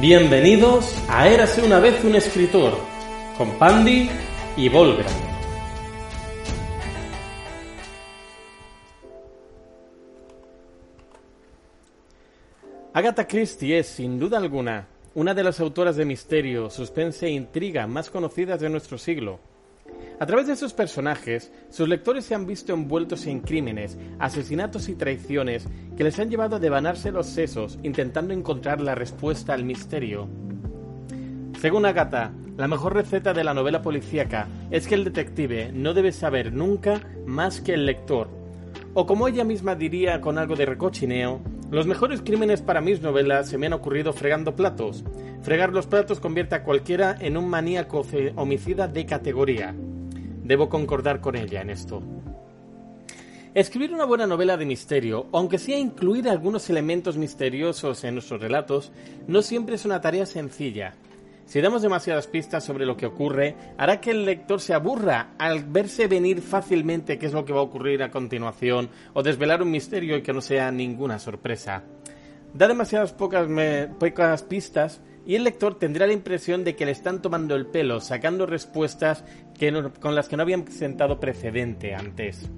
Bienvenidos a Érase una vez un escritor, con Pandy y Volgra. Agatha Christie es, sin duda alguna, una de las autoras de misterio, suspense e intriga más conocidas de nuestro siglo. A través de sus personajes, sus lectores se han visto envueltos en crímenes, asesinatos y traiciones que les han llevado a devanarse los sesos intentando encontrar la respuesta al misterio. Según Agatha, la mejor receta de la novela policíaca es que el detective no debe saber nunca más que el lector. O como ella misma diría con algo de recochineo, los mejores crímenes para mis novelas se me han ocurrido fregando platos. Fregar los platos convierte a cualquiera en un maníaco homicida de categoría. Debo concordar con ella en esto. Escribir una buena novela de misterio, aunque sea incluir algunos elementos misteriosos en nuestros relatos, no siempre es una tarea sencilla. Si damos demasiadas pistas sobre lo que ocurre, hará que el lector se aburra al verse venir fácilmente qué es lo que va a ocurrir a continuación o desvelar un misterio y que no sea ninguna sorpresa. Da demasiadas pocas, pocas pistas y el lector tendrá la impresión de que le están tomando el pelo, sacando respuestas con las que no habían presentado precedente antes.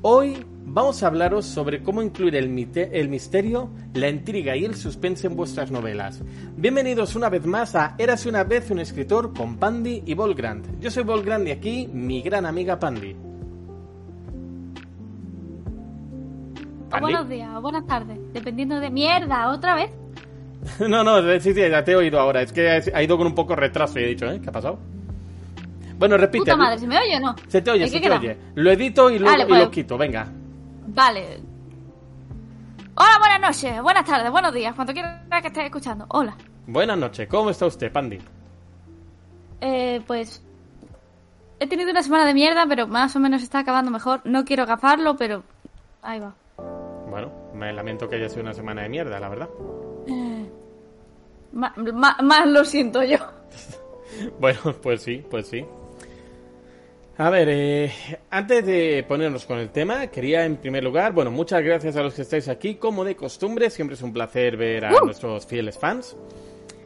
Hoy vamos a hablaros sobre cómo incluir el, el, misterio, la intriga y el suspense en vuestras novelas. Bienvenidos una vez más a Érase una vez un escritor con Pandy y Volgrand. Yo soy Volgrand y aquí mi gran amiga Pandy. buenos días o buenas tardes, dependiendo de mierda, otra vez. no, no, sí, sí, ya te he oído ahora. Es que ha ido con un poco retraso y he dicho, ¿eh? ¿Qué ha pasado? Bueno, repite. Puta madre, ¿se me oye o no? Se te oye, se te oye. Lo edito y, luego, pues. lo quito, venga. Vale. Hola, buenas noches, buenas tardes, buenos días, cuando quiera que estés escuchando. Hola. Buenas noches, ¿cómo está usted, Pandy? Eh, pues... He tenido una semana de mierda, pero más o menos está acabando mejor. No quiero gafarlo, pero... Ahí va. Bueno, me lamento que haya sido una semana de mierda, la verdad. Eh... más lo siento yo. bueno, pues sí, pues sí. A ver, eh, antes de ponernos con el tema, quería en primer lugar, bueno, muchas gracias a los que estáis aquí, como de costumbre, siempre es un placer ver a ¡Uh! nuestros fieles fans.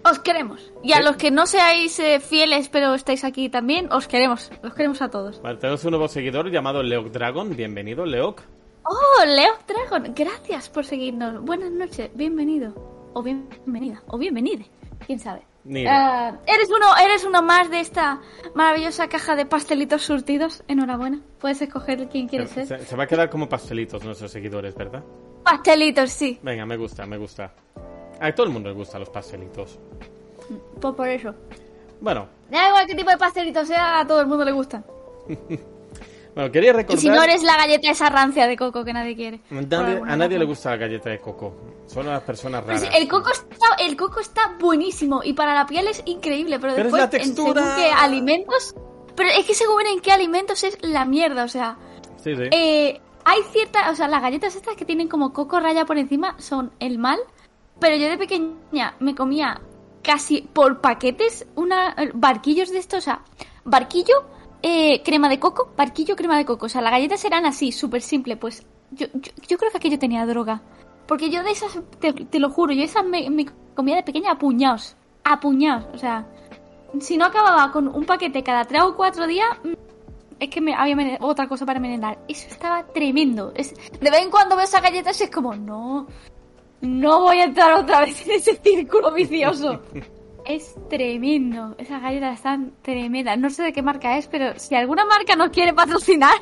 Os queremos. Y a los que no seáis eh, fieles, pero estáis aquí también, os queremos. Os queremos a todos. Vale, tenemos un nuevo seguidor llamado Leok Dragon. Bienvenido, Leok. Oh, Leok Dragon. Gracias por seguirnos. Buenas noches. Bienvenido. O bienvenida. O bienvenide. ¿Quién sabe? Eh, eres uno, eres uno más de esta maravillosa caja de pastelitos surtidos. Enhorabuena. Puedes escoger quién quieres ser. Se, va a quedar como pastelitos nuestros seguidores, ¿verdad? Pastelitos, sí. Venga, me gusta, me gusta. A todo el mundo le gustan los pastelitos. Pues por eso. Bueno. Da igual qué tipo de pastelitos sea, a todo el mundo le gustan. bueno, quería recordar... Y si no eres la galleta esa rancia de coco que nadie quiere. a nadie le gusta la galleta de coco. Son las personas pues raras. el, coco está, el coco está buenísimo y para la piel es increíble, pero, después, la textura... en según qué alimentos. Pero es que según en qué alimentos es la mierda, o sea. Sí, sí. Eh, hay ciertas. O sea, las galletas estas que tienen como coco raya por encima son el mal. Pero yo de pequeña me comía casi por paquetes una barquillos de estos, o sea, barquillo, eh, crema de coco, barquillo, crema de coco. O sea, las galletas eran así, súper simple. Pues yo, yo creo que aquello tenía droga. Porque yo de esas, te, lo juro, yo esas me, comía de pequeña a puñados. A puñados. O sea, si no acababa con un paquete cada tres o cuatro días, mm, es que me, había otra cosa para merendar. Eso estaba tremendo. Es, de vez en cuando veo esas galletas y es como, no, no voy a entrar otra vez en ese círculo vicioso. es tremendo. Esas galletas están tremendas. No sé de qué marca es, pero si alguna marca nos quiere patrocinar,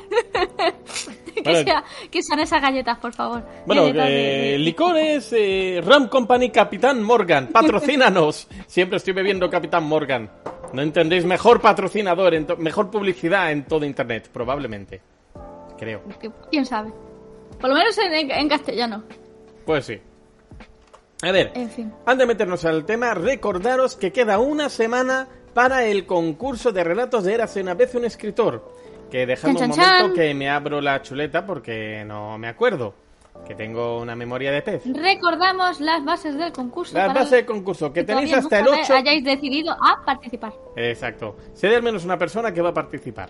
que, sean esas galletas, por favor. Bueno, eh, licores eh, Ram Company Capitán Morgan, patrocínanos. Siempre estoy bebiendo Capitán Morgan. No entendéis, mejor patrocinador, mejor publicidad en todo Internet, probablemente. Creo. ¿Quién sabe? Por lo menos en castellano. Pues sí. A ver, antes de meternos al tema, recordaros que queda una semana para el concurso de relatos de Érase una vez un escritor. Que dejadme un momento que me abro la chuleta porque no me acuerdo. Que tengo una memoria de pez. Recordamos las bases del concurso. Las bases del concurso, que, tenéis hasta el 8. hayáis decidido a participar. Exacto. Sé al menos una persona que va a participar.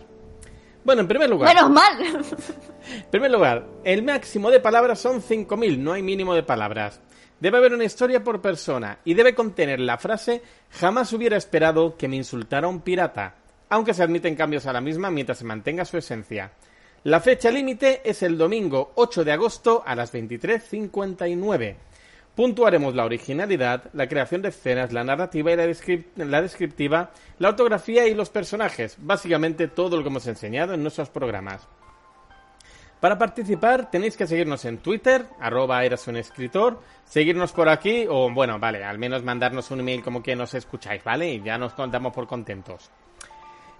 Bueno, en primer lugar. Menos mal. en primer lugar, el máximo de palabras son 5.000, no hay mínimo de palabras. Debe haber una historia por persona y debe contener la frase jamás hubiera esperado que me insultara un pirata, aunque se admiten cambios a la misma mientras se mantenga su esencia. La fecha límite es el domingo 8 de agosto a las 23.59. Puntuaremos la originalidad, la creación de escenas, la narrativa y la, la, descriptiva, la ortografía y los personajes, básicamente todo lo que hemos enseñado en nuestros programas. Para participar tenéis que seguirnos en Twitter, arroba eras un escritor, seguirnos por aquí o bueno, vale, al menos mandarnos un email como que nos escucháis, ¿vale? Y ya nos contamos por contentos.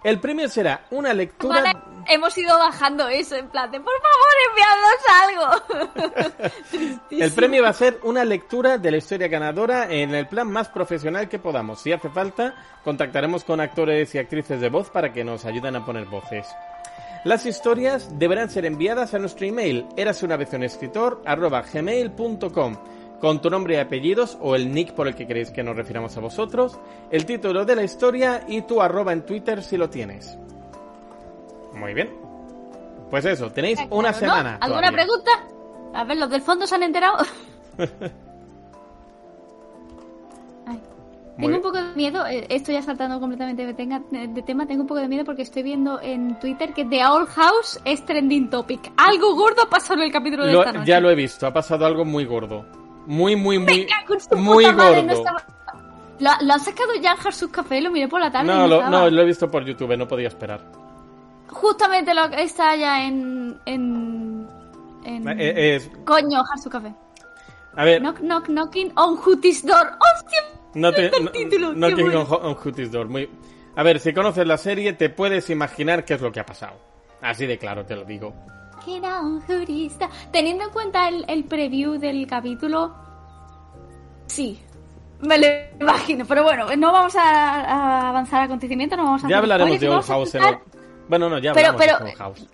El premio será una lectura. Vale, hemos ido bajando eso en plan de por favor enviadnos algo. el premio va a ser una lectura de la historia ganadora en el plan más profesional que podamos. Si hace falta, contactaremos con actores y actrices de voz para que nos ayuden a poner voces. Las historias deberán ser enviadas a nuestro email gmail.com con tu nombre y apellidos o el nick por el que queréis que nos refiramos a vosotros, el título de la historia y tu arroba en Twitter si lo tienes. Muy bien. Pues eso, tenéis una semana. ¿Alguna pregunta? A ver, los del fondo se han enterado. tengo un poco de miedo, eh, esto ya saltando completamente de, tema, tengo un poco de miedo porque estoy viendo en Twitter que The Old House es trending topic. Algo gordo ha pasado en el capítulo de esta noche. Ya lo he visto, ha pasado algo muy gordo. Muy, muy, muy, muy gordo. ¿Lo, ha sacado ya en Sus Café? Lo miré por la tarde. No, lo, no, lo he visto por YouTube, no podía esperar. Justamente lo está ya en. en, en eh, es... Coño, Harsu Café. A ver. Knock, knock, knocking on Hooties Door. ¡Hostia! No te, el título, knocking on, on Hooties Door. Muy... A ver, si conoces la serie, te puedes imaginar qué es lo que ha pasado. Así de claro te lo digo. Teniendo en cuenta el, preview del capítulo, sí, me lo imagino. Pero bueno, no vamos a, avanzar acontecimientos, no vamos a Ya hablaremos de Old House. Bueno, no, ya hablaremos de Old House.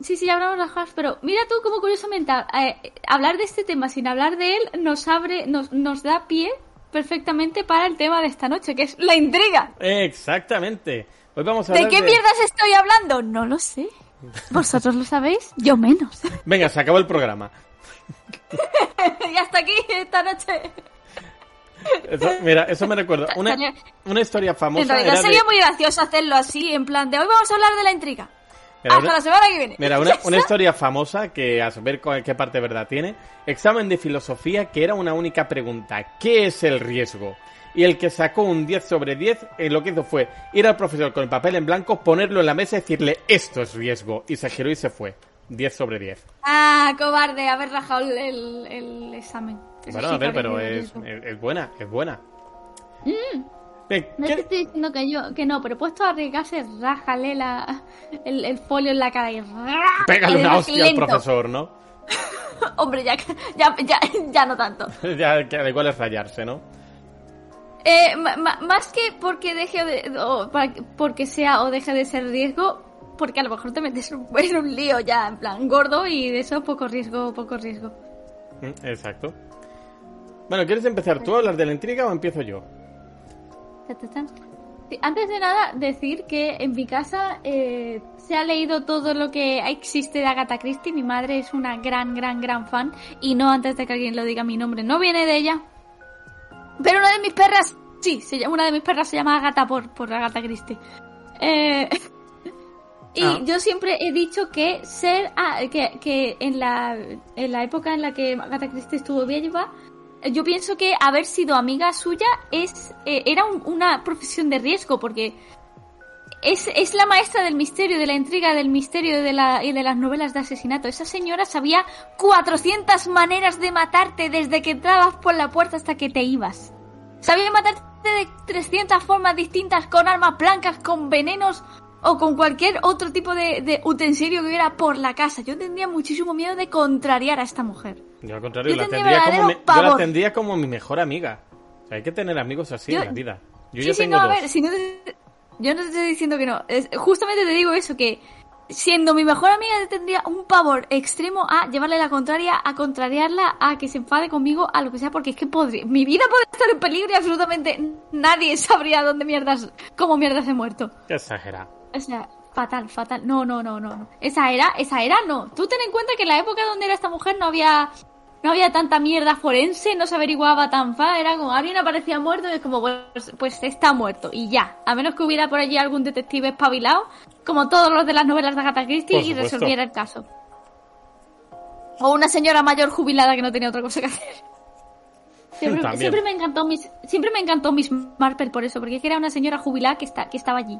Sí, sí, ya hablamos de House, pero mira tú como curiosamente eh, hablar de este tema sin hablar de él nos abre, nos, nos da pie perfectamente para el tema de esta noche, que es la intriga. Exactamente. Hoy vamos a ¿De qué mierdas estoy hablando? No lo sé. ¿Vosotros lo sabéis? Yo menos. Venga, se acabó el programa. y hasta aquí esta noche. mira, eso me recuerda. Una, una historia famosa. En realidad sería muy gracioso hacerlo así, en plan de hoy vamos a hablar de la intriga. Hasta la semana que viene. Mira, una, una, historia famosa que a saber qué parte de verdad tiene. Examen de filosofía que era una única pregunta. ¿Qué es el riesgo? y el que sacó un 10 sobre 10 eh, lo que hizo fue ir al profesor con el papel en blanco, ponerlo en la mesa y decirle esto es riesgo y se giró y se fue. 10 sobre 10. Ah, cobarde, haber rajado el, el, examen. bueno, a ver, pero es, es, buena, es buena. Mm. No te estoy diciendo que yo que no, pero puesto a arriesgarse, rájale la, el, folio en la cara y Pégale una hostia al profesor, ¿no? Hombre, ya, ya, ya, ya no tanto. ya, que da igual es rayarse, ¿no? Eh, más que porque deje de, o porque sea o deje de ser riesgo, porque a lo mejor te metes en un lío ya, en plan gordo y de eso poco riesgo, poco riesgo. Mm, exacto. Bueno, ¿quieres empezar tú a hablar de la intriga o empiezo yo? Antes de nada, decir que en mi casa eh, se ha leído todo lo que existe de Agatha Christie. Mi madre es una gran, gran, gran fan. Y no antes de que alguien lo diga mi nombre, no viene de ella, pero una de mis perras, sí, una de mis perras se llama Agatha por, por Agatha Christie. Eh, y ah. yo siempre he dicho que ser, ah, que, que en, la, en la época en la que Agatha Christie estuvo viva, yo pienso que haber sido amiga suya es eh, era una profesión de riesgo porque es, es, la maestra del misterio, de la intriga, del misterio de la, y de las novelas de asesinato. Esa señora sabía 400 maneras de matarte desde que entrabas por la puerta hasta que te ibas. Sabía matarte de 300 formas distintas, con armas blancas, con venenos o con cualquier otro tipo de, utensilio que hubiera por la casa. Yo tendría muchísimo miedo de contrariar a esta mujer. Yo al contrario, la, tendría como la tendría como mi mejor amiga. hay que tener amigos así en la vida. Yo ya tengo no, a ver, si no yo no te estoy diciendo que no. justamente te digo eso, que siendo mi mejor amiga tendría un pavor extremo a llevarle la contraria, a contrariarla, a que se enfade conmigo, a lo que sea, porque es que podría, mi vida puede estar en peligro y absolutamente nadie sabría dónde mierdas, cómo mierdas he muerto. Qué exagera. O sea, fatal, fatal. No, no, no, no. Esa era, esa era no. Tú ten en cuenta que en la época donde era esta mujer no había no había tanta mierda forense, no se averiguaba tan fácil, era como alguien aparecía muerto y es como, pues, pues está muerto y ya. A menos que hubiera por allí algún detective espabilado, como todos los de las novelas de Agatha Christie, y resolviera el caso. O una señora mayor jubilada que no tenía otra cosa que hacer. Siempre, me encantó Miss, siempre me encantó Miss Marple por eso, porque es que era una señora jubilada que está, que estaba allí.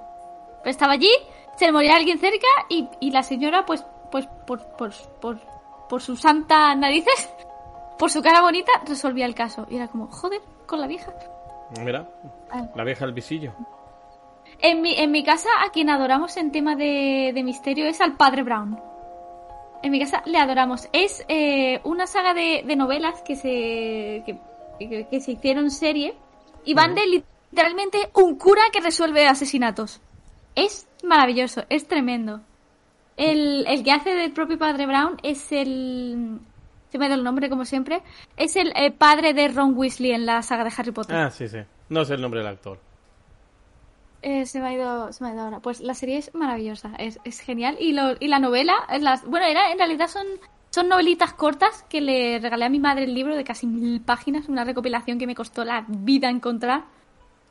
Pero estaba allí, se le moría alguien cerca y, y la señora, pues, pues, por, por, por, por sus santas narices, por su cara bonita, resolvía el caso. Y era como, joder, con la vieja. Mira, Ah. la vieja del visillo. En mi, en mi casa, a quien adoramos en tema de, de misterio es al padre Brown. En mi casa le adoramos. Es eh, una saga de, de novelas que se, que, que- que se hicieron serie y van de literalmente un cura que resuelve asesinatos. Es maravilloso, es tremendo. El, el que hace del propio padre Brown es el... Se me da el nombre como siempre. Es el eh, padre de Ron Weasley en la saga de Harry Potter. Ah, sí, sí. No sé el nombre del actor. Eh, se me ha ido, se me ha ido ahora. Pues la serie es maravillosa, es, es genial. Y, lo, y la novela, es las, bueno, era, en realidad son, son novelitas cortas que le regalé a mi madre el libro de casi mil páginas, una recopilación que me costó la vida encontrar.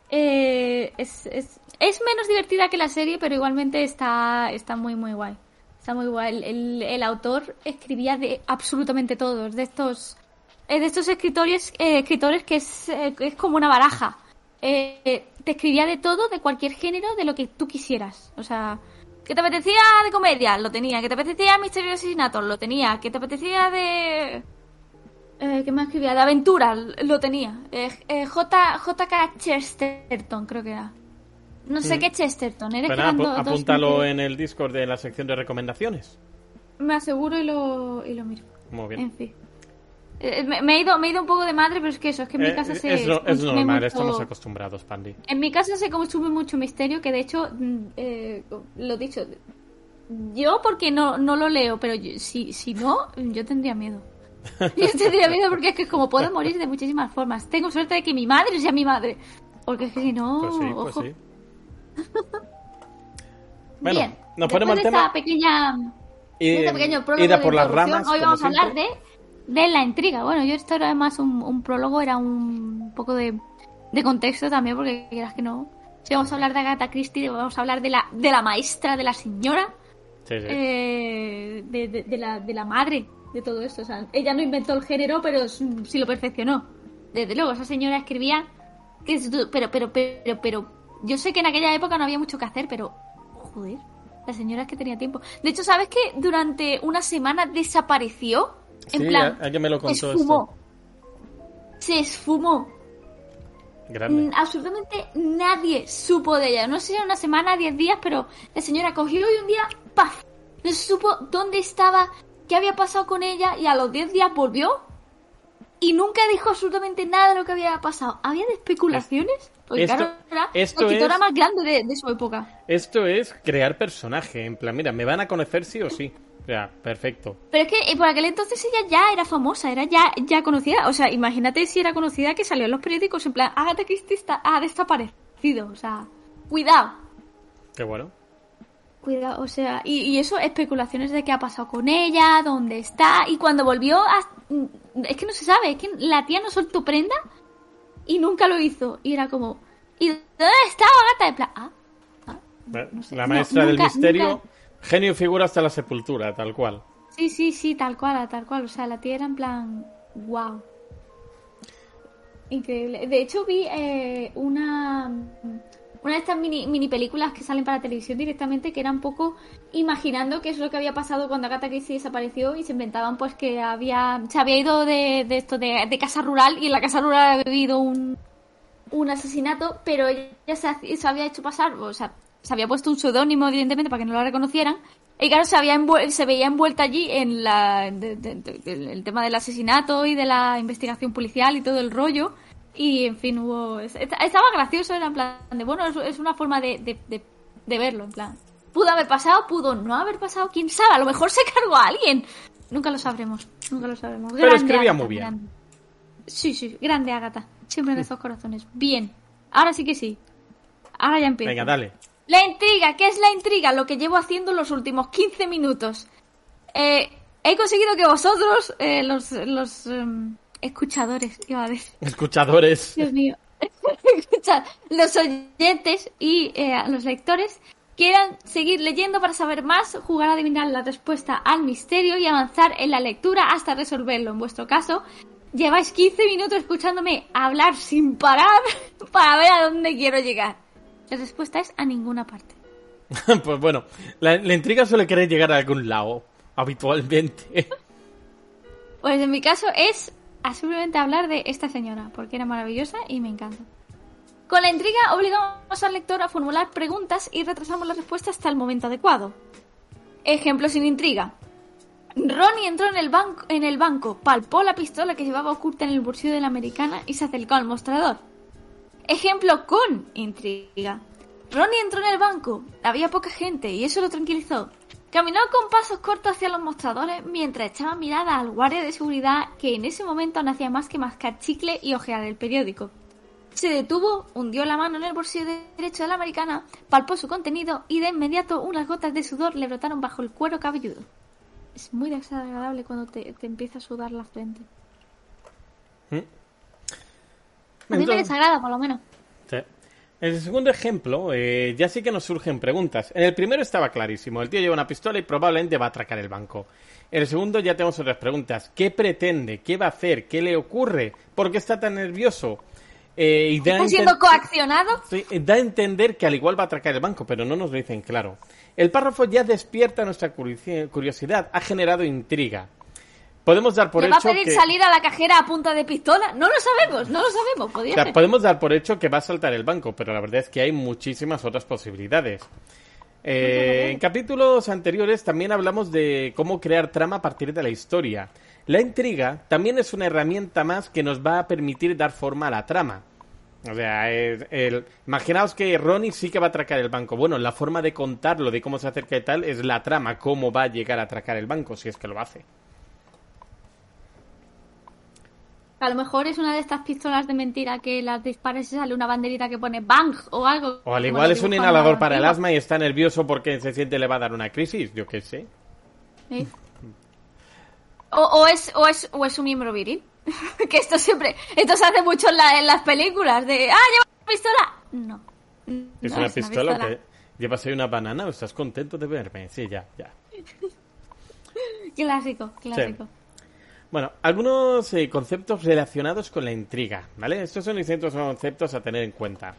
Eh, es, es, es menos divertida que la serie, pero igualmente está, está muy, muy guay. Está muy guay. El, el- el autor escribía de absolutamente todo. Es de estos, es de estos escritores, eh, escritores que es, eh, es como una baraja. Eh, te escribía de todo, de cualquier género, de lo que tú quisieras. O sea, que te apetecía de comedia, lo tenía. Que te apetecía misterio y asesinatos, lo tenía. Que te apetecía de... Eh, ¿Qué más escribía? De aventura, lo tenía. Eh, eh, J, JK Chesterton, creo que era. No sé Mm. qué Chesterton. Pues que nada, dos apúntalo nombres. en el Discord de la sección de recomendaciones. Me aseguro y lo, y lo miro. Muy bien. En fin. Eh, me, me he ido, me he ido un poco de madre, pero es que eso, es que en mi Eh, casa se... es, no- es normal, mucho- estamos acostumbrados, Pandy. En mi casa se consume mucho misterio, que de hecho, mm, eh, lo dicho, yo porque no, no lo leo, pero yo- si, si no, yo tendría miedo. Yo tendría miedo porque es que como puedo morir de muchísimas formas. Tengo suerte de que mi madre sea mi madre. Porque es que si no, Pues sí, pues ojo. sí. Bueno, Bien, nos ponemos al esta tema. pequeña Y, de pequeño prólogo de por las ramas. Hoy vamos a hablar siempre. de, de la intriga. Bueno, yo esto era además un, un prólogo, era un poco de, de contexto también, porque quieras que no. Si vamos a hablar de Agatha Christie, vamos a hablar de la, de la maestra, de la señora, Sí, sí. eh, de, de- de la, de la madre de todo esto. O sea, ella no inventó el género, pero sí lo perfeccionó. Desde luego, esa señora escribía. que es du- Pero, pero, pero, pero. Yo sé que en aquella época no había mucho que hacer, pero. Joder. La señora es que tenía tiempo. De hecho, ¿sabes que durante una semana desapareció? En Sí, plan. alguien me lo se contó esfumó. Se esfumó. Grande. Mm, absolutamente nadie supo de ella. No sé si era una semana, diez días, pero la señora cogió y un día, ¡paf! No se supo dónde estaba, qué había pasado con ella y a los diez días volvió y nunca dijo absolutamente nada de lo que había pasado. ¿Había especulaciones? Porque Esto- claro, era esto la escritora es- más grande de, de su época. Esto es crear personaje. En plan, mira, me van a conocer sí o sí. O sea, perfecto. Pero es que eh, por aquel entonces ella ya era famosa, era ya, ya conocida. O sea, imagínate si era conocida que salió en los periódicos en plan, Agatha Christie está- ha desaparecido. O sea, cuidado. Qué bueno. Cuidado, o sea, y, y eso, especulaciones de qué ha pasado con ella, dónde está, y cuando volvió, a- es que no se sabe, es que la tía no soltó prenda y nunca lo hizo. Y era como, ¿y dónde estaba Agatha? En plan, ah, ah, Bueno, no sé. La No, maestra del misterio, nunca- genio y figura hasta la sepultura, tal cual. Sí, sí, sí, tal cual, tal cual. O sea, la tía era en plan, wow. Increíble. De hecho, vi eh, una, una de estas mini, mini películas que salen para televisión directamente que era un poco imaginando qué es lo que había pasado cuando Agatha Christie desapareció y se inventaban pues que había se había ido de, de esto de, de casa rural y en la casa rural había habido un, un asesinato, pero ella se, se había hecho pasar, o sea, se había puesto un seudónimo, evidentemente, para que no la reconocieran. Y claro, se, había se veía envuelta allí en la, de- el tema del asesinato y de la investigación policial y todo el rollo. Y, en fin, hubo... es- Estaba gracioso, era en plan de, bueno, es, una forma de, de, de- de verlo, en plan. Pudo haber pasado, pudo no haber pasado, quién sabe, a lo mejor se cargó a alguien. Nunca lo sabremos, nunca lo sabremos. Pero Grande escribía Agatha, muy bien. grande. Sí, sí, grande Agatha. Siempre en estos corazones. Bien. Ahora sí que sí. Ahora ya empiezo. Venga, dale. La intriga, ¿qué es la intriga? Lo que llevo haciendo los últimos 15 minutos. Eh, he conseguido que vosotros, eh, los, los em, escuchadores, iba a decir. Escuchadores. Dios mío. Los oyentes y eh, los lectores quieran seguir leyendo para saber más, jugar a adivinar la respuesta al misterio y avanzar en la lectura hasta resolverlo. En vuestro caso, lleváis 15 minutos escuchándome hablar sin parar para ver a dónde quiero llegar. La respuesta es a ninguna parte. pues bueno, la, la, intriga suele querer llegar a algún lado, habitualmente. Pues en mi caso es a simplemente hablar de esta señora, porque era maravillosa y me encanta. Con la intriga obligamos al lector a formular preguntas y retrasamos la respuesta hasta el momento adecuado. Ejemplo sin intriga. Ronnie entró en el, banco, palpó la pistola que llevaba oculta en el bolsillo de la americana y se acercó al mostrador. Ejemplo con intriga. Ronnie entró en el banco, había poca gente y eso lo tranquilizó. Caminó con pasos cortos hacia los mostradores mientras echaba mirada al guardia de seguridad que en ese momento no hacía más que mascar chicle y ojear el periódico. Se detuvo, hundió la mano en el bolsillo derecho de la americana, palpó su contenido y de inmediato unas gotas de sudor le brotaron bajo el cuero cabelludo. Es muy desagradable cuando te, te empieza a sudar la frente. ¿Mm? A mí me desagrada, por lo menos. En el segundo ejemplo, eh, ya sí que nos surgen preguntas. En el primero estaba clarísimo, el tío lleva una pistola y probablemente va a atracar el banco. En el segundo ya tenemos otras preguntas. ¿Qué pretende? ¿Qué va a hacer? ¿Qué le ocurre? ¿Por qué está tan nervioso? Eh, y da ¿Está siendo coaccionado? Sí, da a entender que al igual va a atracar el banco, pero no nos lo dicen claro. El párrafo ya despierta nuestra curiosi- curiosidad, ha generado intriga. Podemos dar por ¿Le va a hecho pedir que... salir a la cajera a punta de pistola? No lo sabemos, no lo sabemos. O sea, podemos dar por hecho que va a saltar el banco, pero la verdad es que hay muchísimas otras posibilidades. Eh, en capítulos anteriores también hablamos de cómo crear trama a partir de la historia. La intriga también es una herramienta más que nos va a permitir dar forma a la trama. O sea, es el- imaginaos que Ronnie sí que va a atracar el banco. Bueno, la forma de contarlo, de cómo se acerca y tal, es la trama, cómo va a llegar a atracar el banco, si es que lo hace. A lo mejor es una de estas pistolas de mentira que las disparas y sale una banderita que pone bang o algo. O al igual es un inhalador para el asma y está nervioso porque se siente le va a dar una crisis, yo qué sé. Sí. O, o es, o, es, o es un miembro viril. que esto siempre. Esto se hace mucho en, la- en las películas. De. ¡Ah, lleva una pistola! No. ¿Es No una pistola o qué? ¿Llevas ahí una banana o estás contento de verme? Sí, ya, ya. Clásico, clásico. Bueno, algunos eh, conceptos relacionados con la intriga, ¿vale? Estos son distintos conceptos a tener en cuenta.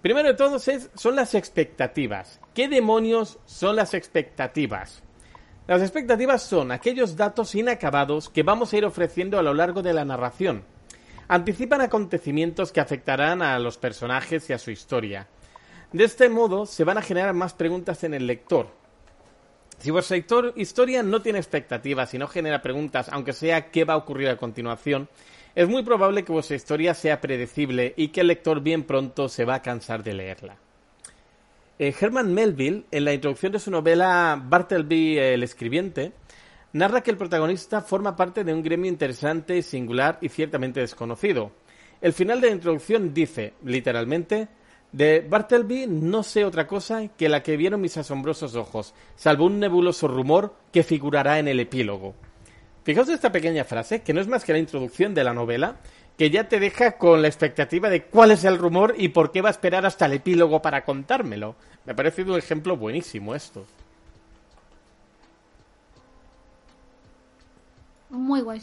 Primero de todos es, son las expectativas. ¿Qué demonios son las expectativas? Las expectativas son aquellos datos inacabados que vamos a ir ofreciendo a lo largo de la narración. Anticipan acontecimientos que afectarán a los personajes y a su historia. De este modo se van a generar más preguntas en el lector, histor- historia no tiene expectativas y no genera preguntas, aunque sea qué va a ocurrir a continuación, es muy probable que vuestra historia sea predecible y que el lector bien pronto se va a cansar de leerla. Eh, Herman Melville, en la introducción de su novela Bartleby el escribiente, narra que el protagonista forma parte de un gremio interesante, singular y ciertamente desconocido. El final de la introducción dice, literalmente, de Bartleby no sé otra cosa que la que vieron mis asombrosos ojos, salvo un nebuloso rumor que figurará en el epílogo. Fijaos esta pequeña frase, que no es más que la introducción de la novela, que ya te deja con la expectativa de cuál es el rumor y por qué va a esperar hasta el epílogo para contármelo. Me ha parecido un ejemplo buenísimo esto. Muy guay.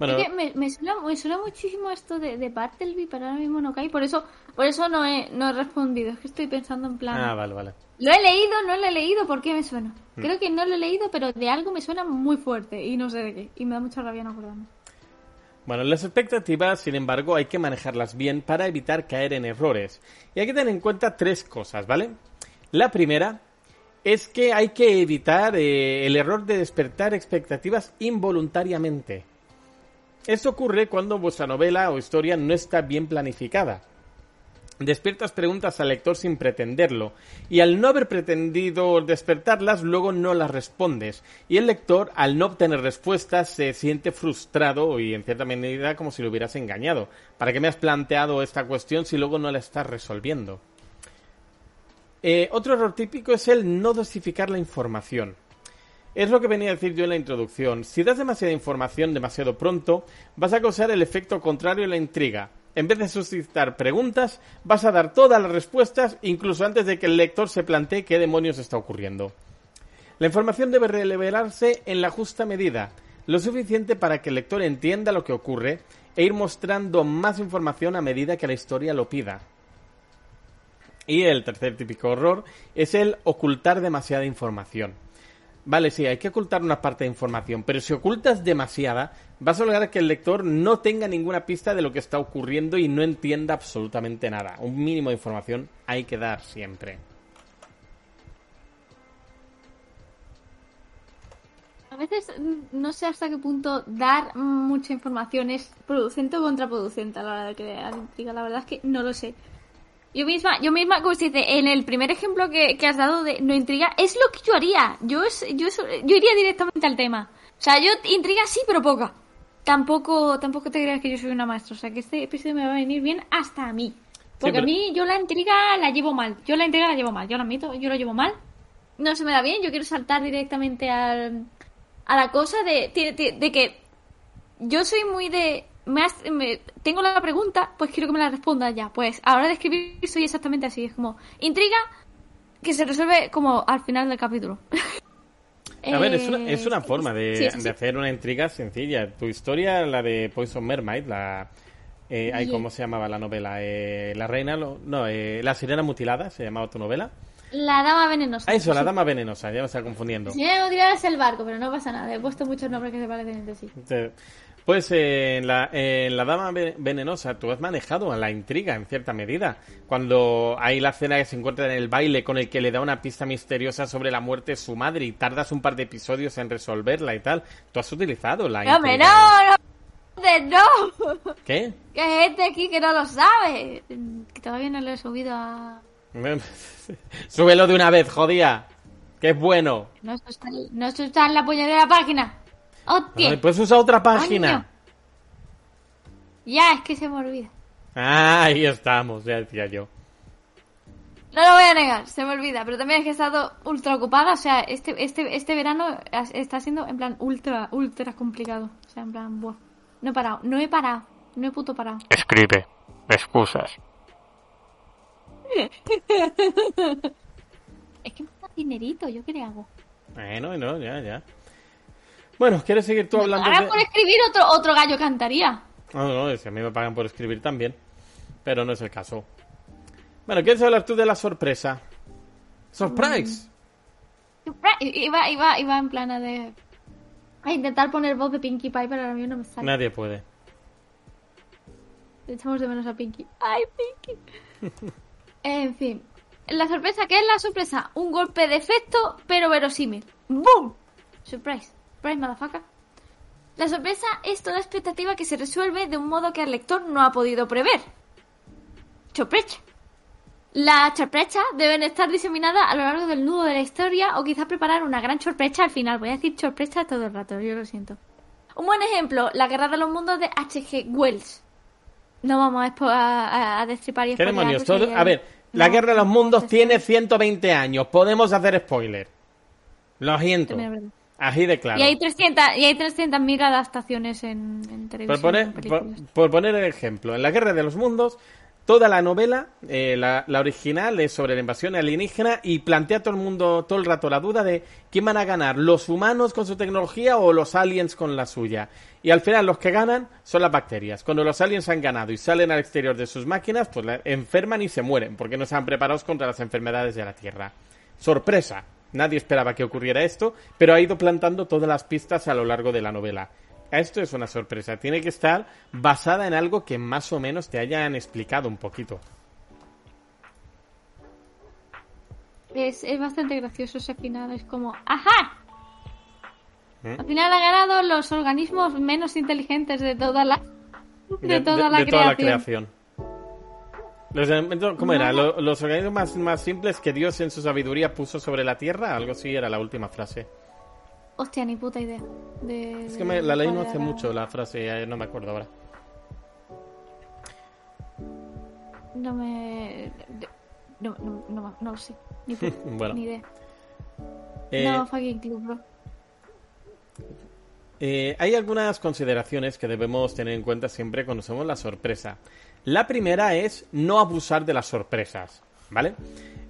Bueno, Es que me, me, suena, me suena muchísimo esto de, de Bartleby, pero ahora mismo no cae. Por eso, por eso no he, no he respondido. Es que estoy pensando en plan. ah, vale, vale. Lo he leído, no lo he leído, ¿por qué me suena? Hmm. Creo que no lo he leído, pero de algo me suena muy fuerte y no sé de qué. Y me da mucha rabia no acordarme. Bueno, las expectativas, sin embargo, hay que manejarlas bien para evitar caer en errores. Y hay que tener en cuenta tres cosas, ¿vale? La primera es que hay que evitar eh, el error de despertar expectativas involuntariamente. Esto ocurre cuando vuestra novela o historia no está bien planificada. Despiertas preguntas al lector sin pretenderlo, y al no haber pretendido despertarlas, luego no las respondes, y el lector, al no obtener respuestas, se siente frustrado y en cierta medida como si lo hubieras engañado. ¿Para qué me has planteado esta cuestión si luego no la estás resolviendo? Eh, otro error típico es el no dosificar la información. Es lo que venía a decir yo en la introducción. Si das demasiada información demasiado pronto, vas a causar el efecto contrario en la intriga. En vez de suscitar preguntas, vas a dar todas las respuestas, incluso antes de que el lector se plantee qué demonios está ocurriendo. La información debe revelarse en la justa medida, lo suficiente para que el lector entienda lo que ocurre e ir mostrando más información a medida que la historia lo pida. Y el tercer típico error es el ocultar demasiada información. Vale, sí, hay que ocultar una parte de información, pero si ocultas demasiada, vas a lograr que el lector no tenga ninguna pista de lo que está ocurriendo y no entienda absolutamente nada. Un mínimo de información hay que dar siempre. A veces mm, no sé hasta qué punto dar mucha información es producente o contraproducente a la hora de crear intriga. La verdad es que no lo sé. Yo misma, yo misma, como se dice, en el primer ejemplo que, has dado de no intriga, es lo que yo haría. Yo, yo, yo iría directamente al tema. O sea, yo intriga sí, pero poca. Tampoco, tampoco te creas que yo soy una maestra. O sea, que este episodio me va a venir bien hasta a mí. Porque a mí yo la intriga la llevo mal. Yo la intriga la llevo mal. Yo lo admito, yo lo llevo mal. No se me da bien. Yo quiero saltar directamente al, a la cosa de, de, de que yo soy muy de me, tengo la pregunta, pues quiero que me la responda ya. Pues a la hora de escribir soy exactamente así. Es como intriga que se resuelve como al final del capítulo. A ver, es una, es una forma de, hacer una intriga sencilla. Tu historia, la de Poison Mermaid, la... Eh, ¿Cómo se llamaba la novela? Eh, la reina... no, eh, La sirena mutilada, se llamaba tu novela. La dama venenosa. Ah, eso, la dama venenosa, ya me está confundiendo. Si me mutilada es el barco, pero no pasa nada. He puesto muchos nombres que se parecen entre sí. Pues en, la, en La Dama Venenosa tú has manejado la intriga en cierta medida. Cuando hay la escena que se encuentra en el baile con el que le da una pista misteriosa sobre la muerte de su madre y tardas un par de episodios en resolverla y tal, tú has utilizado la no, intriga. ¡No, no! ¡No! ¿Qué? Que hay gente aquí que no lo sabe. Que todavía no lo he subido a... Súbelo de una vez, jodía. Que es bueno. No, está, no está en la puñetera página. Hostia. Puedes usar otra página. Ya, es que se me olvida. Ah, ahí estamos, ya decía yo. No lo voy a negar, se me olvida, pero también es que he estado ultra ocupada, o sea, este, este, este verano está siendo en plan ultra, ultra complicado. O sea, en plan, buah. No he parado, no he parado, no he puto parado. Escribe, excusas. es que me da dinerito, ¿yo qué le hago? Bueno, no, ya, ya. Bueno, ¿quieres seguir tú hablando? Ahora por escribir otro, otro gallo cantaría. No, no, es que a mí me pagan por escribir también. Pero no es el caso. Bueno, ¿quieres hablar tú de la sorpresa? ¡Surprise! Mm. Iba, iba, iba en plana de... A intentar poner voz de Pinkie Pie, pero ahora mismo no me sale. Nadie puede. Echamos de menos a Pinkie. ¡Ay, Pinkie! en fin. La sorpresa, ¿qué es la sorpresa? Un golpe de efecto, pero verosímil. ¡Boom! Surprise. La sorpresa es toda expectativa que se resuelve de un modo que el lector no ha podido prever. Sorpresa. Las sorpresas deben estar diseminadas a lo largo del nudo de la historia o quizás preparar una gran sorpresa al final. Voy a decir sorpresa todo el rato, yo lo siento. Un buen ejemplo, La Guerra de los Mundos de H.G. Wells. No vamos a, a, destripar y ¿Qué demonios? A ver, La Guerra de los Mundos tiene 120 años. Podemos hacer spoiler. Lo siento. Así de claro. Y hay 300 y hay 300.000 adaptaciones en, televisión. Por poner, por, poner el ejemplo, en la Guerra de los Mundos, toda la novela, eh, la, original, es sobre la invasión alienígena y plantea todo el mundo todo el rato la duda de quién van a ganar, los humanos con su tecnología o los aliens con la suya. Y al final los que ganan son las bacterias. Cuando los aliens han ganado y salen al exterior de sus máquinas, pues la enferman y se mueren porque no están preparados contra las enfermedades de la Tierra. Sorpresa, Nadie esperaba que ocurriera esto, pero ha ido plantando todas las pistas a lo largo de la novela. Esto es una sorpresa. Tiene que estar basada en algo que más o menos te hayan explicado un poquito. Es, bastante gracioso ese final. Es como, ¡ajá! ¿Eh? Al final han ganado los organismos menos inteligentes de toda la, de, toda, la toda la creación. Los ¿Cómo era? ¿Los, organismos más, más, simples que Dios en su sabiduría puso sobre la tierra? Algo así era la última frase. Hostia, ni puta idea. es que me, la leí no hace mucho la frase, no me acuerdo ahora. No me. No, no, no, no sé. Ni, bueno. ni idea. Eh, no, fucking club, bro. Eh, hay algunas consideraciones que debemos tener en cuenta siempre cuando hacemos la sorpresa. La primera es no abusar de las sorpresas, ¿vale?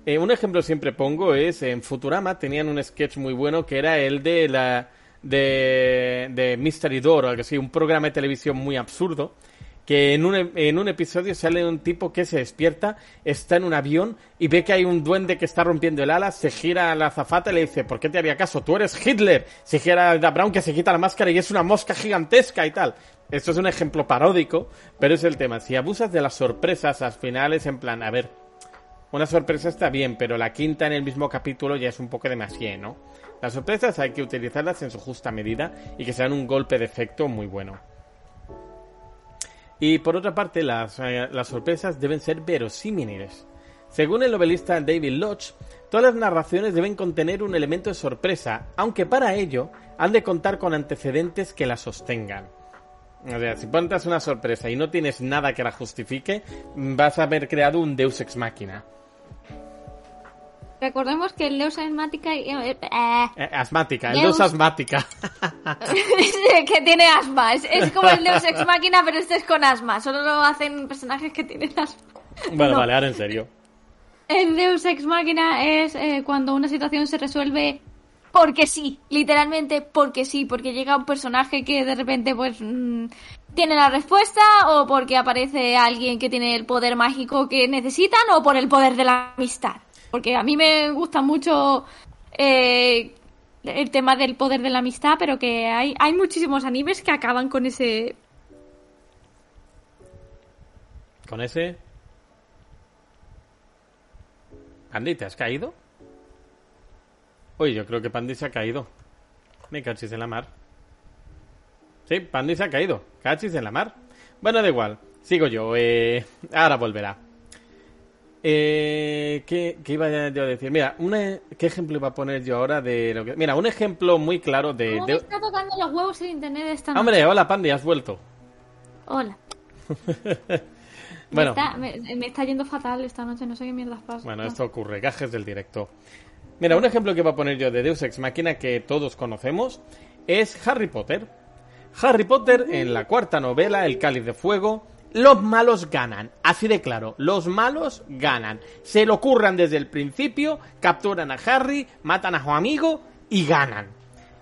Eh, un ejemplo siempre pongo es en Futurama tenían un sketch muy bueno que era el de la de, de Mystery Door o algo así, un programa de televisión muy absurdo que en un, en un episodio sale un tipo que se despierta, está en un avión y ve que hay un duende que está rompiendo el ala, se gira a la azafata y le dice, ¿por qué te haría caso? Tú eres Hitler. Se gira a Brown que se quita la máscara y es una mosca gigantesca y tal. Esto es un ejemplo paródico, pero es el tema. Si abusas de las sorpresas, al final es en plan, a ver, una sorpresa está bien, pero la quinta en el mismo capítulo ya es un poco demasiado, ¿no? Las sorpresas hay que utilizarlas en su justa medida y que sean un golpe de efecto muy bueno. Y por otra parte, las, eh, las sorpresas deben ser verosímiles. Según el novelista David Lodge, todas las narraciones deben contener un elemento de sorpresa, aunque para ello han de contar con antecedentes que la sostengan. O sea, si pones una sorpresa y no tienes nada que la justifique, vas a haber creado un Deus ex machina. Recordemos que el Deus asmática. Eh, eh, asmática, el Deus asmática. que tiene asma. Es, como el Deus ex máquina, pero este es con asma. Solo lo hacen personajes que tienen asma. Bueno, vale, ahora en serio. El Deus ex máquina es eh, cuando una situación se resuelve porque sí, literalmente porque sí, porque llega un personaje que de repente pues mm, tiene la respuesta o porque aparece alguien que tiene el poder mágico que necesitan o por el poder de la amistad. Porque a mí me gusta mucho eh, el tema del poder de la amistad, pero que hay, hay muchísimos animes que acaban con ese... ¿Con ese? Andy, ¿te has caído? Uy, yo creo que Pandy se ha caído. Me cachis en la mar. Sí, Pandy se ha caído. Cachis en la mar. Bueno, da igual. Sigo yo. Eh, ahora volverá. Eh, ¿qué, iba yo a decir? Mira, ¿qué ejemplo iba a poner yo ahora de lo que... Mira, un ejemplo muy claro de... ¿Cómo me está tocando los huevos en internet esta noche? Hombre, hola Pandy, has vuelto. Hola. bueno. Me está, me, está, yendo fatal esta noche, no sé qué mierdas pasa. Bueno, esto ocurre, gajes del directo. Mira, un ejemplo que iba a poner yo de Deus Ex Machina que todos conocemos es Harry Potter. Harry Potter en la cuarta novela, El Cáliz de Fuego, los malos ganan, así de claro, los malos ganan. Se lo curran desde el principio, capturan a Harry, matan a su amigo y ganan.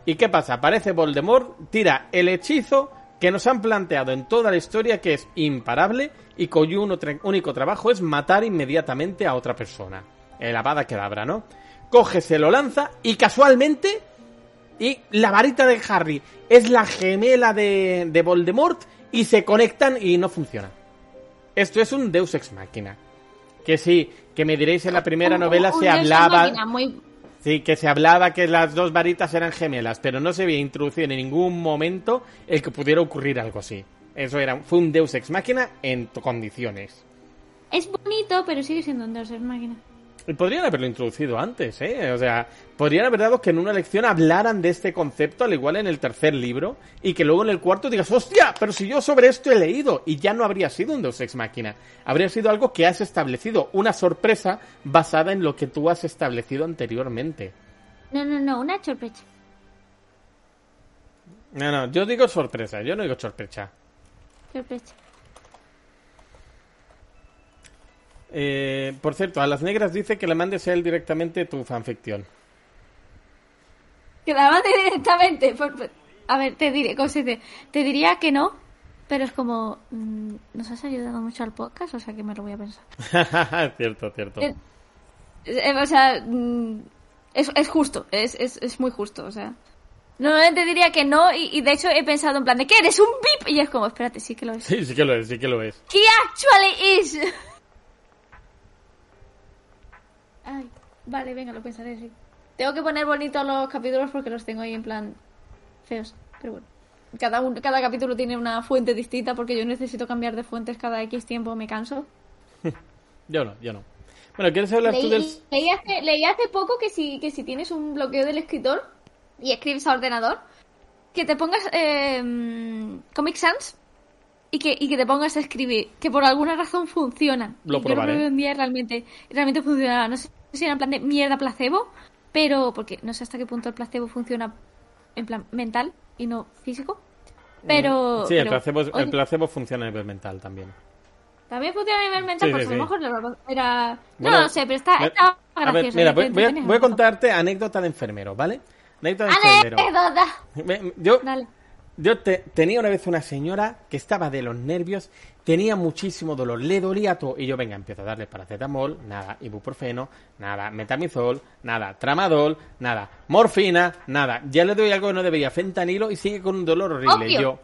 ¿Y qué pasa? Aparece Voldemort, tira el hechizo que nos han planteado en toda la historia que es imparable y cuyo único trabajo es matar inmediatamente a otra persona. El abada quedabra, ¿no? Coge, se lo lanza y casualmente y la varita de Harry es la gemela de, de Voldemort y se conectan y no funciona. Esto es un Deus ex máquina. Que sí, que me diréis en la primera novela se hablaba. Sí, que se hablaba que las dos varitas eran gemelas, pero no se había introducido en ningún momento el que pudiera ocurrir algo así. Eso era, fue un Deus ex máquina en condiciones. Es bonito, pero sigue siendo un Deus ex máquina. Podrían haberlo introducido antes, ¿eh? O sea, podrían haber dado que en una lección hablaran de este concepto, al igual en el tercer libro, y que luego en el cuarto digas, ¡hostia! Pero si yo sobre esto he leído, y ya no habría sido un Deus Ex Máquina. Habría sido algo que has establecido, una sorpresa basada en lo que tú has establecido anteriormente. No, no, no, una sorpresa. No, no, yo digo sorpresa, yo no digo sorpresa. Sorpresa. Eh, por cierto, a las negras dice que le mandes a él directamente tu fanficción. Que la mande directamente. A ver, te diré, te, te diría que no, pero es como. Mm, nos has ayudado mucho al podcast, o sea que me lo voy a pensar. cierto, cierto. Eh, eh, o sea, mm, es, es justo, es, es, es, muy justo, o sea. Normalmente diría que no, y, de hecho he pensado en plan de que eres un VIP, y es como, espérate, sí que lo es. Sí, sí que lo es, sí que lo es. ¿Qué actually is? Ay, vale, venga, lo pensaré, sí. Tengo que poner bonitos los capítulos porque los tengo ahí en plan feos. Pero bueno. Cada, cada capítulo tiene una fuente distinta porque yo necesito cambiar de fuentes cada X tiempo, me canso. yo no, yo no. Bueno, ¿quieres hablar tú del...? Leí hace, leí hace poco que si, que si tienes un bloqueo del escritor y escribes a ordenador, que te pongas eh, Comic Sans y que, y que te pongas a escribir, que por alguna razón funcionan. Lo probaré. Yo creo que un día realmente, realmente funcionaba. No sé si era en plan de mierda placebo, pero porque no sé hasta qué punto el placebo funciona en plan mental, y no físico. Pero. Sí, el, pero, placebo, el placebo funciona a nivel mental también. También funciona a nivel mental, Sí, pues sí, a lo sí. mejor era. Bueno, no lo sé, pero está, está A ver, gracioso. mira, te voy, voy a, voy a contarte anécdota de enfermero, ¿vale? Anécdota de enfermero. ¡Anécdota! Me- Yo, Dale. yo te- tenía una vez una señora que estaba de los nervios, tenía muchísimo dolor, le dolía todo. Y yo, venga, empiezo a darle paracetamol, nada, ibuprofeno, nada, metamizol, nada, tramadol, nada, morfina, nada. Ya le doy algo que no debería, fentanilo, y sigue con un dolor horrible. Obvio. Yo,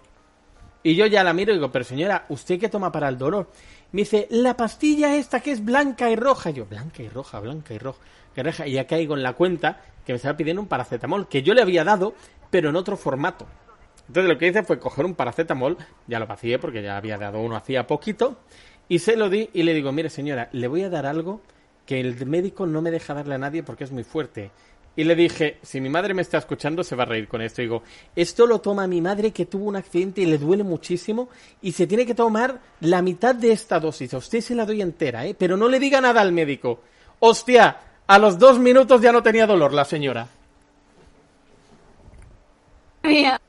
y yo ya la miro y digo, pero señora, ¿usted qué toma para el dolor? Me dice, la pastilla esta que es blanca y roja. Yo, blanca y roja, blanca y roja. y roja. Y ya caigo en la cuenta que me estaba pidiendo un paracetamol, que yo le había dado, pero en otro formato. Entonces lo que hice fue coger un paracetamol, ya lo vacié porque ya había dado uno hacía poquito, y se lo di y le digo, mire señora, le voy a dar algo que el médico no me deja darle a nadie porque es muy fuerte. Y le dije, si mi madre me está escuchando, se va a reír con esto. digo, esto lo toma mi madre que tuvo un accidente y le duele muchísimo y se tiene que tomar la mitad de esta dosis. A usted se la doy entera, ¿eh? Pero no le diga nada al médico. Hostia, a los dos minutos ya no tenía dolor la señora. Mira,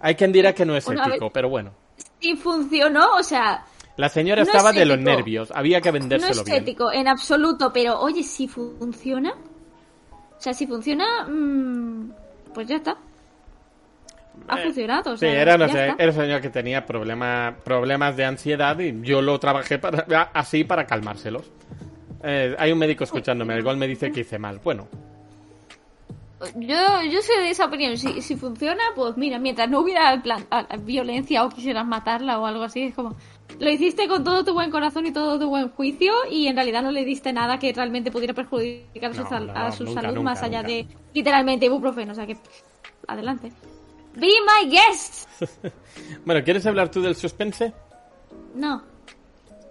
Hay quien dirá que no es Una ético, vez- pero bueno. si funcionó, o sea, La señora No estaba es de los nervios, había que no vendérselo es bien. ético en absoluto, pero oye, si funciona. O sea, si funciona, mm, pues ya está. Ha Eh, funcionado, o Sí, sea, era una, ya se- está. era una señora que tenía problema, problemas de ansiedad y yo lo trabajé para, así para calmárselos. Eh, hay un médico escuchándome, el cual me dice que hice mal. Bueno, Yo, yo soy de esa opinión. Si, si funciona, pues mira, mientras no hubiera en plan, a- a violencia o quisieras matarla o algo así, es como. Lo hiciste con todo tu buen corazón y todo tu buen juicio y en realidad no le diste nada que realmente pudiera perjudicar a su, No, sal- no, a su nunca, salud nunca, más allá nunca. de literalmente ibuprofeno. O sea que. Adelante. Be my guest. bueno, ¿quieres hablar tú del suspense? No.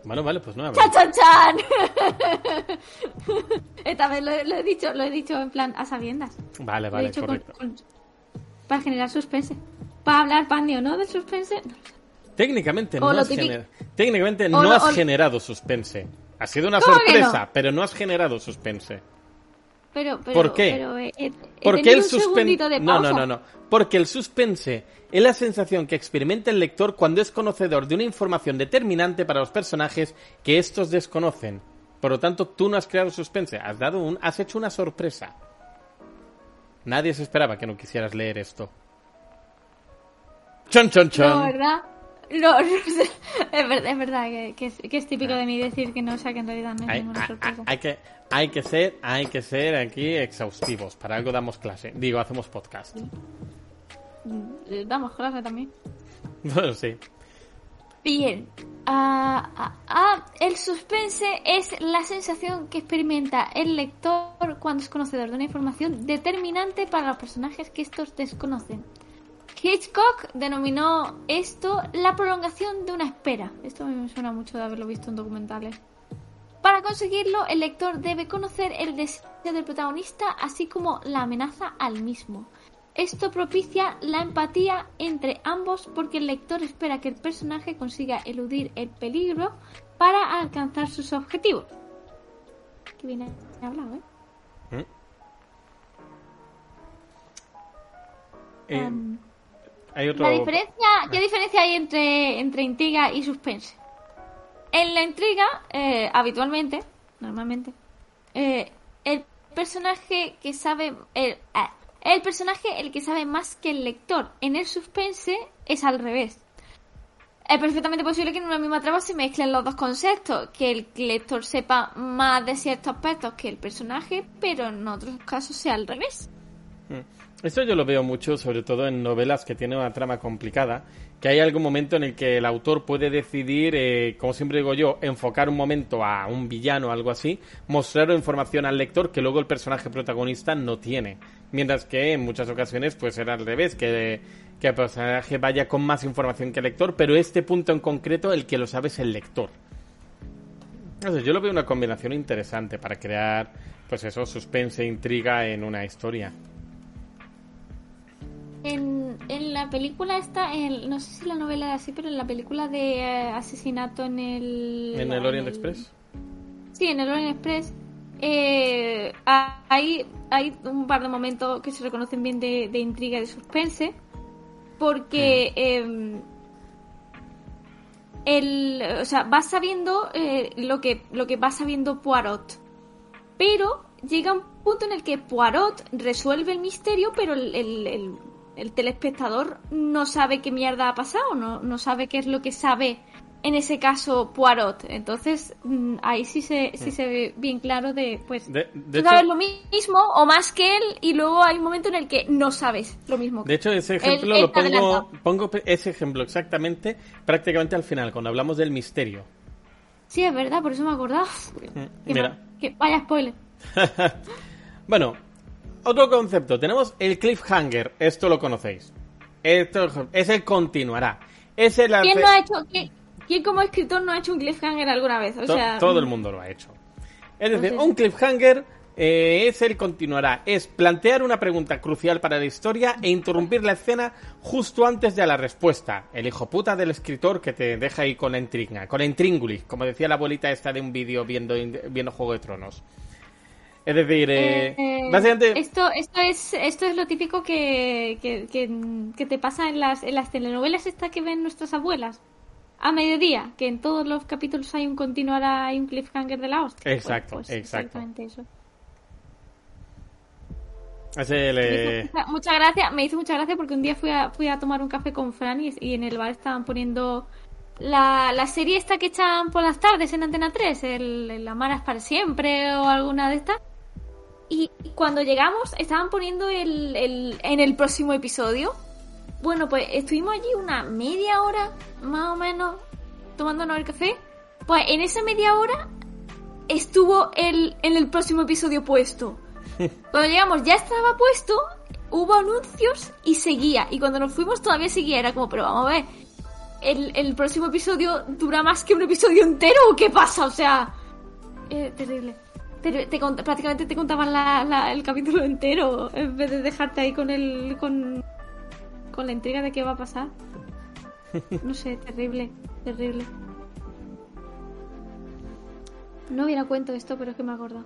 Bueno, vale, pues no. ¡Chan, chan, chan! Esta vez lo, lo he dicho, lo he dicho en plan a sabiendas. Vale, vale, dicho con- correcto. con- para generar suspense. Para hablar Pandy o no de suspense. Técnicamente O no has, gener- Técnicamente o no lo- has o- generado suspense. Ha sido una ¿Cómo que sorpresa, no? pero no has generado suspense. Pero, pero, ¿Por qué? Pero, eh, he, he Porque el suspense. No, no, no, no. Porque el suspense es la sensación que experimenta el lector cuando es conocedor de una información determinante para los personajes que estos desconocen. Por lo tanto, tú no has creado suspense, has dado un, has hecho una sorpresa. Nadie se esperaba que no quisieras leer esto. Chon, chon, chon. No, ¿verdad? No, no sé. es verdad, es verdad que, que es, que es típico de mí decir que no, o sea que en realidad no es hay, ninguna sorpresa. hay que, hay que ser, hay que ser aquí exhaustivos. Para algo damos clase. Digo, hacemos podcast. Eh, Damos clase también. Bueno, sí. Bien. Ah, ah, ah, el suspense es la sensación que experimenta el lector cuando es conocedor de una información determinante para los personajes que estos desconocen. Hitchcock denominó esto la prolongación de una espera. Esto a mí me suena mucho de haberlo visto en documentales. Para conseguirlo, el lector debe conocer el deseo del protagonista, así como la amenaza al mismo. Esto propicia la empatía entre ambos porque el lector espera que el personaje consiga eludir el peligro para alcanzar sus objetivos. Qué bien he hablado, ¿eh? Eh, Em, hay otro. La diferencia, ¿Qué diferencia hay entre, entre intriga y suspense? En la intriga, eh, habitualmente, normalmente, eh, el personaje que sabe. El, ah, el personaje el que sabe más que el lector. En el suspense es al revés. Es perfectamente posible que en una misma trama se mezclen los dos conceptos, que el lector sepa más de ciertos aspectos que el personaje, pero en otros casos sea al revés. Mm. Esto yo lo veo mucho, sobre todo en novelas que tienen una trama complicada, que hay algún momento en el que el autor puede decidir, eh, como siempre digo yo, enfocar un momento a un villano o algo así, mostrar información al lector que luego el personaje protagonista no tiene. Mientras que en muchas ocasiones pues era al revés, que, que el personaje vaya con más información que el lector, pero este punto en concreto el que lo sabe es el lector. Sé, yo lo veo una combinación interesante para crear, pues eso, suspense, intriga en una historia. En, en la película esta, en- no sé si la novela era así, pero en la película de eh, asesinato en el... ¿En el Orient Express? Sí, en el Orient Express. eh, hay, hay un par de momentos que se reconocen bien de, de intriga y de suspense. porque em, el, o sea, vas sabiendo eh, lo, que, lo que va sabiendo Poirot. Pero llega un punto en el que Poirot resuelve el misterio, pero el, el, el, el telespectador no sabe qué mierda ha pasado, no, no sabe qué es lo que sabe en ese caso Poirot. Entonces, mm, ahí sí se, sí se ve bien claro de, pues, De, de tú sabes hecho, lo mismo o más que él y luego hay un momento en el que no sabes lo mismo. de hecho, ese ejemplo él lo pongo, ese ejemplo exactamente prácticamente al final, cuando hablamos del misterio. Sí, es verdad, por eso me acordado. Qué mira. Que- vaya spoiler. Bueno, otro concepto. Tenemos el cliffhanger. Esto lo conocéis. Esto es el continuará. Es el ¿Quién no ha hecho, quién, quién como escritor no ha hecho un cliffhanger alguna vez? O To- sea, todo el mundo lo ha hecho. Es decir, Entonces- un cliffhanger eh, es el continuará. Es plantear una pregunta crucial para la historia e interrumpir la escena justo antes de la respuesta. El hijo puta del escritor que te deja ahí con la intriga, con la intríngulis, como decía la abuelita esta de un vídeo viendo, viendo Juego de Tronos. Es decir, eh, eh, básicamente... esto, esto es, esto es lo típico que, que, que- que te pasa en las, en las telenovelas estas que ven nuestras abuelas. A mediodía, que en todos los capítulos hay un continuará, hay un cliffhanger de la hostia. Exacto, Pues- pues exacto. exactamente eso. Es el, Me eh, hizo mucha, mucha gracia, me hizo mucha gracia porque un día fui a, fui a tomar un café con Fran y, y en el bar estaban poniendo la, la serie esta que echan por las tardes en Antena 3, el, el Amaras para siempre o alguna de estas. Y cuando llegamos estaban poniendo el, el, en el próximo episodio. Bueno, pues estuvimos allí una media hora, más o menos, tomándonos el café. Pues en esa media hora estuvo el, en el próximo episodio puesto. Cuando llegamos ya estaba puesto, hubo anuncios y seguía. Y cuando nos fuimos todavía seguía. Era como, pero vamos a ver, ¿el, el próximo episodio dura más que un episodio entero o qué pasa? O sea, eh, terrible. Te, te prácticamente te contaban la- la- el capítulo entero en vez de dejarte ahí con el con, con la intriga de qué va a pasar. No sé, terrible, terrible. No hubiera cuento esto, pero es que me he acordado.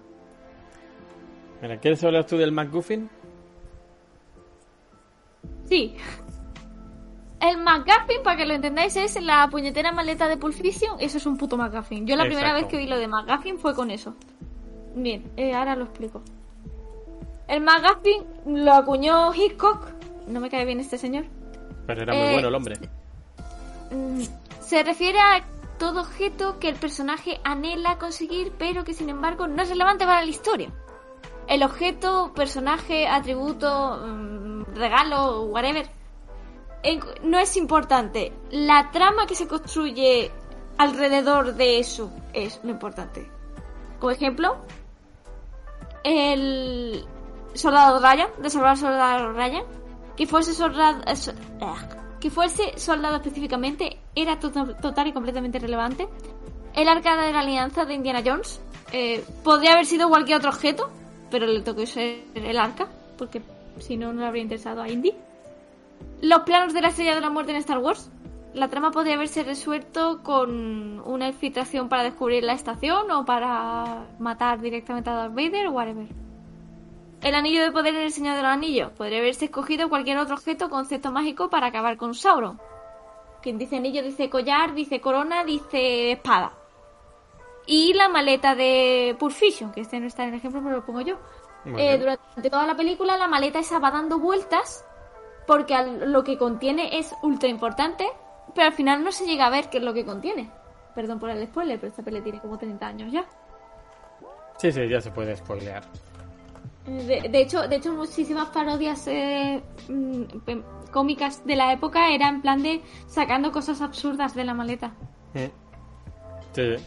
Mira, ¿quieres hablar tú del McGuffin? Sí. El McGuffin, para que lo entendáis, es la puñetera maleta de Pulp Fiction. Eso es un puto McGuffin. Yo la primera vez que vi lo de McGuffin fue con eso. Bien, eh, ahora lo explico. El McGuffin lo acuñó Hitchcock. No me cae bien este señor. Pero era muy Eh, bueno el hombre. Mm, Se refiere a todo objeto que el personaje anhela conseguir, pero que sin embargo no es relevante para la historia. El objeto, personaje, atributo, mm, regalo, whatever, no es importante. La trama que se construye alrededor de eso es lo importante. Como ejemplo, el soldado Ryan, de salvar al soldado Ryan, que fuese soldado, eh, ah, que fuese soldado específicamente, era to- total y completamente relevante. El arca de la alianza de Indiana Jones eh, podría haber sido cualquier otro objeto, pero le tocó ser el arca, porque si no, no le habría interesado a Indy. Los planos de la estrella de la muerte en Star Wars. La trama podría haberse resuelto con una infiltración para descubrir la estación o para matar directamente a Darth Vader o whatever. El anillo de poder en el Señor de los Anillos. Podría haberse escogido cualquier otro objeto o concepto mágico para acabar con Sauron. Quien dice anillo dice collar, dice corona, dice espada. Y la maleta de Pulp Fiction, que este no está en el ejemplo, pero lo pongo yo. Eh, durante toda la película la maleta esa va dando vueltas porque lo que contiene es ultra importante, pero al final no se llega a ver qué es lo que contiene. Perdón por el spoiler, pero esta peli tiene como 30 años ya. Sí, sí, ya se puede spoilear. Eh, De, de hecho, de hecho muchísimas parodias eh, mm, cómicas de la época eran en plan de sacando cosas absurdas de la maleta. Mm. Sí, sí.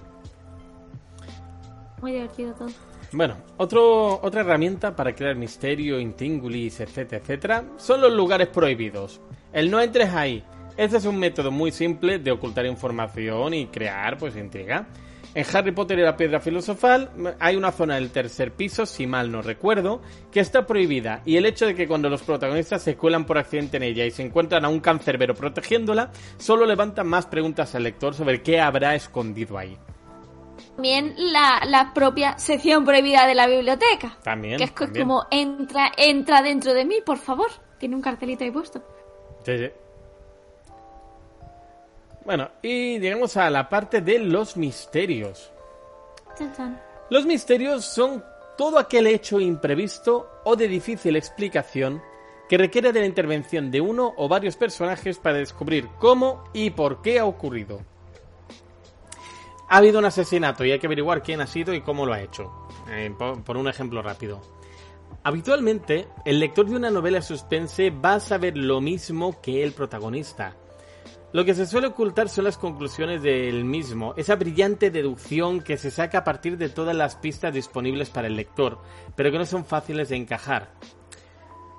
Muy divertido todo. Bueno, otro, otra herramienta para crear misterio, intríngulis, etcétera, etcétera, son los lugares prohibidos. El no entres ahí. Este es un método muy simple de ocultar información y crear, pues, intriga. En Harry Potter y la Piedra Filosofal hay una zona del tercer piso, si mal no recuerdo, que está prohibida y el hecho de que cuando los protagonistas se cuelan por accidente en ella y se encuentran a un cancerbero protegiéndola, solo levanta más preguntas al lector sobre qué habrá escondido ahí. También la, la propia sección prohibida de la biblioteca. También. que es también. como entra, entra dentro de mí, por favor. Tiene un cartelito ahí puesto. Sí, sí. Bueno, y llegamos a la parte de los misterios. Los misterios son todo aquel hecho imprevisto o de difícil explicación que requiere de la intervención de uno o varios personajes para descubrir cómo y por qué ha ocurrido. Ha habido un asesinato y hay que averiguar quién ha sido y cómo lo ha hecho. Eh, por, por un ejemplo rápido. Habitualmente, el lector de una novela suspense va a saber lo mismo que el protagonista. Lo que se suele ocultar son las conclusiones del mismo, esa brillante deducción que se saca a partir de todas las pistas disponibles para el lector, pero que no son fáciles de encajar.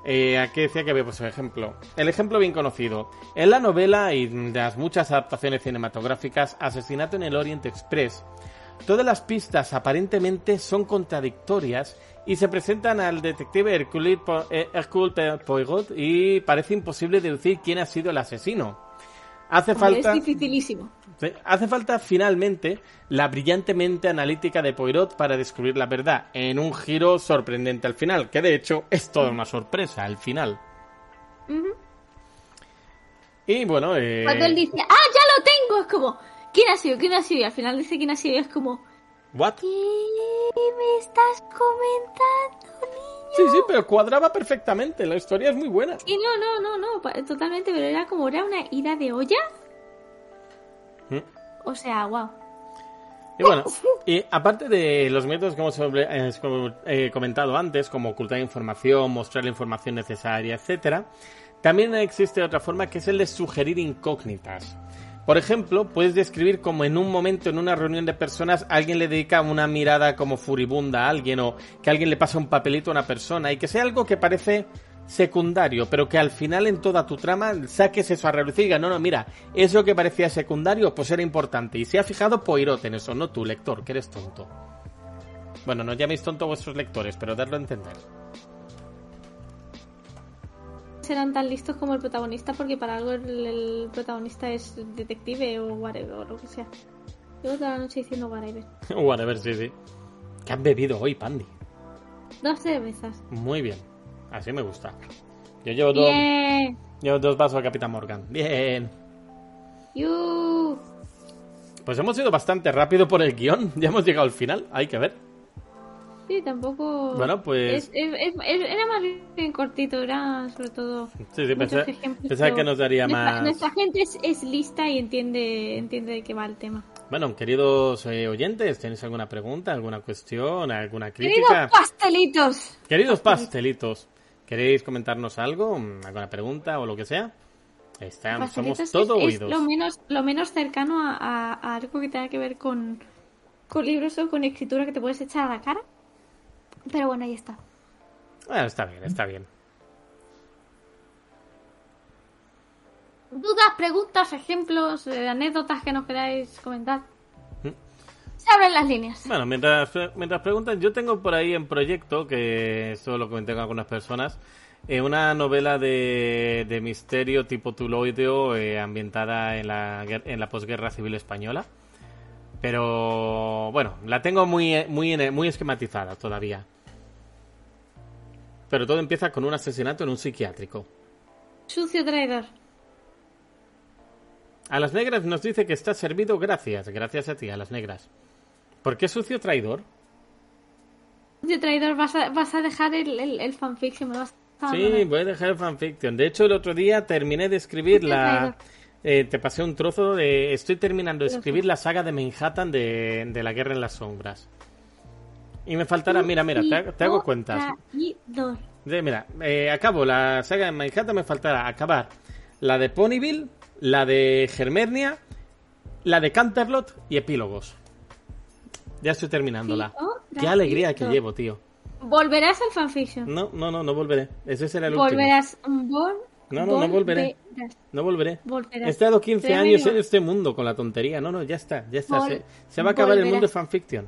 Eh, aquí decía que había puesto ejemplo. El ejemplo bien conocido. En la novela y de las muchas adaptaciones cinematográficas Asesinato en el Orient Express, todas las pistas aparentemente son contradictorias y se presentan al detective Hercule, eh, Poirot y parece imposible deducir quién ha sido el asesino. Hace falta... Es dificilísimo. Hace falta finalmente la brillantemente analítica de Poirot para descubrir la verdad, en un giro sorprendente al final, que de hecho es toda una sorpresa al final. Y bueno, eh, Cuando él dice, ¡ah, ya lo tengo! Es como, ¿quién ha sido? ¿Quién ha sido? Y al final dice quién ha sido y es como, ¿what? ¿qué me estás comentando? Sí, sí, pero cuadraba perfectamente, la historia es muy buena. Y no, no, no, no, totalmente, pero era como, era una ida de olla. Mm. O sea, wow. Y bueno, y aparte de los métodos que hemos eh, eh, comentado antes, como ocultar información, mostrar la información necesaria, etcétera, también existe otra forma que es el de sugerir incógnitas. Por ejemplo, puedes describir como en un momento en una reunión de personas alguien le dedica una mirada como furibunda a alguien o que alguien le pasa un papelito a una persona y que sea algo que parece secundario, pero que al final en toda tu trama saques eso a relucir y diga, no, no, mira, eso que parecía secundario, pues era importante. Y se ha fijado Poirot en eso, no tú, lector, que eres tonto. Bueno, no llaméis tonto a vuestros lectores, pero darlo a entender. Serán tan listos como el protagonista porque para algo el, el protagonista es detective o whatever, o lo que sea. Llevo toda la noche diciendo whatever. Whatever, sí, sí. ¿Qué has bebido hoy, Pandy? Dos cervezas. Muy bien. Así me gusta. Yo llevo dos, Bien. llevo dos vasos a Capitán Morgan. Bien. You. Pues hemos ido bastante rápido por el guion. Ya hemos llegado al final. Hay que ver. Sí, tampoco. Bueno, pues- Es- es- es- era más bien cortito, era sobre todo. Sí, sí, pensaba pero que nos daría nuestra, más. Nuestra gente es, es lista y entiende, entiende de qué va el tema. Bueno, queridos eh, oyentes, ¿tenéis alguna pregunta, alguna cuestión, alguna Queridos crítica? pastelitos. Queridos pastelitos, ¿queréis comentarnos algo? ¿Alguna pregunta o lo que sea? Estamos, somos todo oídos. lo menos, lo menos cercano a, a- a algo que tenga que ver con, con libros o con escritura que te puedes echar a la cara. Pero bueno, ahí está. Bueno, está bien, está bien. Dudas, preguntas, ejemplos, eh, anécdotas que nos queráis comentar. ¿Mm? Se abren las líneas. Bueno, mientras, mientras preguntan, yo tengo por ahí en proyecto, que esto lo comenté con algunas personas, eh, una novela de, de misterio tipo Tuloideo eh, ambientada en la, en la posguerra civil española. Pero bueno, la tengo muy, muy, en- muy esquematizada todavía. Pero todo empieza con un asesinato en un psiquiátrico. Sucio traidor. A las negras nos dice que está servido gracias, gracias a ti, a las negras. ¿Por qué sucio traidor? Sucio traidor, vas a, vas a dejar el, el, el fanfiction, me vas a Sí, voy a dejar el fanfiction. De hecho, el otro día terminé de escribir Sucio la... eh, te pasé un trozo de... Estoy terminando de escribir la saga de Manhattan de, de la Guerra en las Sombras. Y me faltará... Mira, mira, te, hago- te hago cuentas. Sí, mira, eh, acabo la saga de Manhattan, me faltará acabar la de Ponyville, la de Germernia, la de Canterlot y epílogos. Ya estoy terminándola. Sucio Qué alegría que llevo, tío. Volverás al fanfiction. No, no, no, no volveré. Ese será el último. Volverás. Vol, No, no, no volveré. No volveré. Volverás. He estado 15 Te años en este mundo con la tontería. No, no, ya está, ya está. Se, se va a acabar el mundo de fanfiction.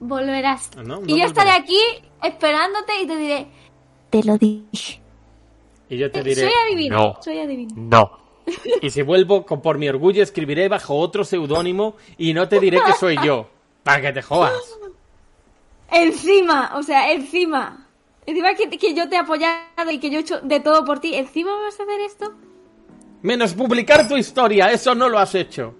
Volverás. No, no y yo estaré aquí esperándote y te diré. Te lo dije. Y yo te diré. soy adivino. No, Soy adivino. no. Y si vuelvo, con, por mi orgullo, escribiré bajo otro seudónimo y no te diré que soy yo. Para que te jodas. Encima, o sea, encima. Encima que, que yo te he apoyado y que yo he hecho de todo por ti. ¿Encima vas a hacer esto? Menos publicar tu historia, eso no lo has hecho.